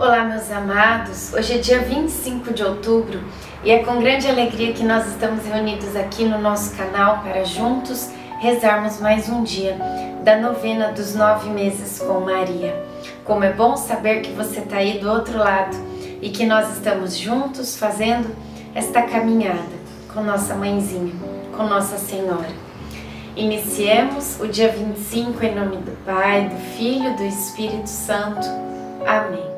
Olá, meus amados. Hoje é dia 25 de outubro e é com grande alegria que nós estamos reunidos aqui no nosso canal para juntos rezarmos mais um dia da novena dos nove meses com Maria. Como é bom saber que você está aí do outro lado e que nós estamos juntos fazendo esta caminhada com nossa mãezinha, com Nossa Senhora. Iniciemos o dia 25 em nome do Pai, do Filho e do Espírito Santo. Amém.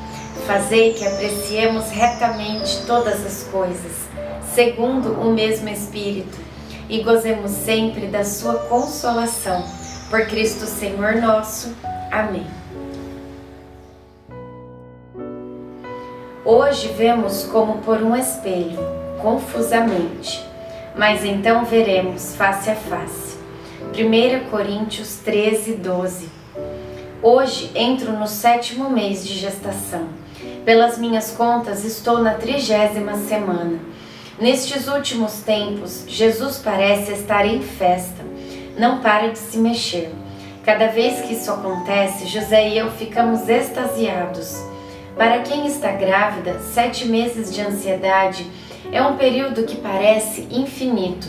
Fazei que apreciemos retamente todas as coisas, segundo o mesmo Espírito, e gozemos sempre da Sua consolação. Por Cristo Senhor nosso. Amém. Hoje vemos como por um espelho, confusamente, mas então veremos face a face. 1 Coríntios 13, 12. Hoje entro no sétimo mês de gestação pelas minhas contas, estou na trigésima semana. Nestes últimos tempos, Jesus parece estar em festa. Não para de se mexer. Cada vez que isso acontece, José e eu ficamos extasiados. Para quem está grávida, sete meses de ansiedade é um período que parece infinito.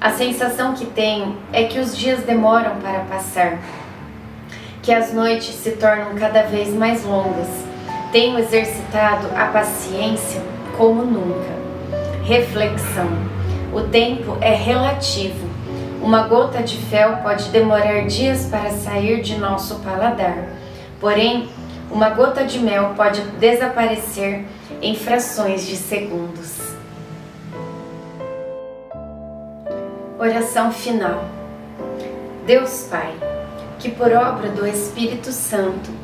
A sensação que tenho é que os dias demoram para passar, que as noites se tornam cada vez mais longas tenho exercitado a paciência como nunca. Reflexão: o tempo é relativo. Uma gota de fel pode demorar dias para sair de nosso paladar, porém, uma gota de mel pode desaparecer em frações de segundos. Oração final. Deus Pai, que por obra do Espírito Santo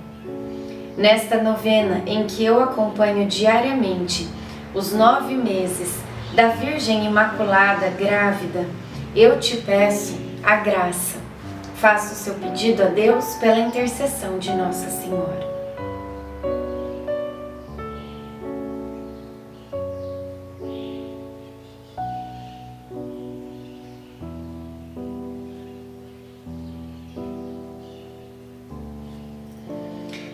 Nesta novena em que eu acompanho diariamente os nove meses da Virgem Imaculada grávida, eu te peço a graça. Faça o seu pedido a Deus pela intercessão de Nossa Senhora.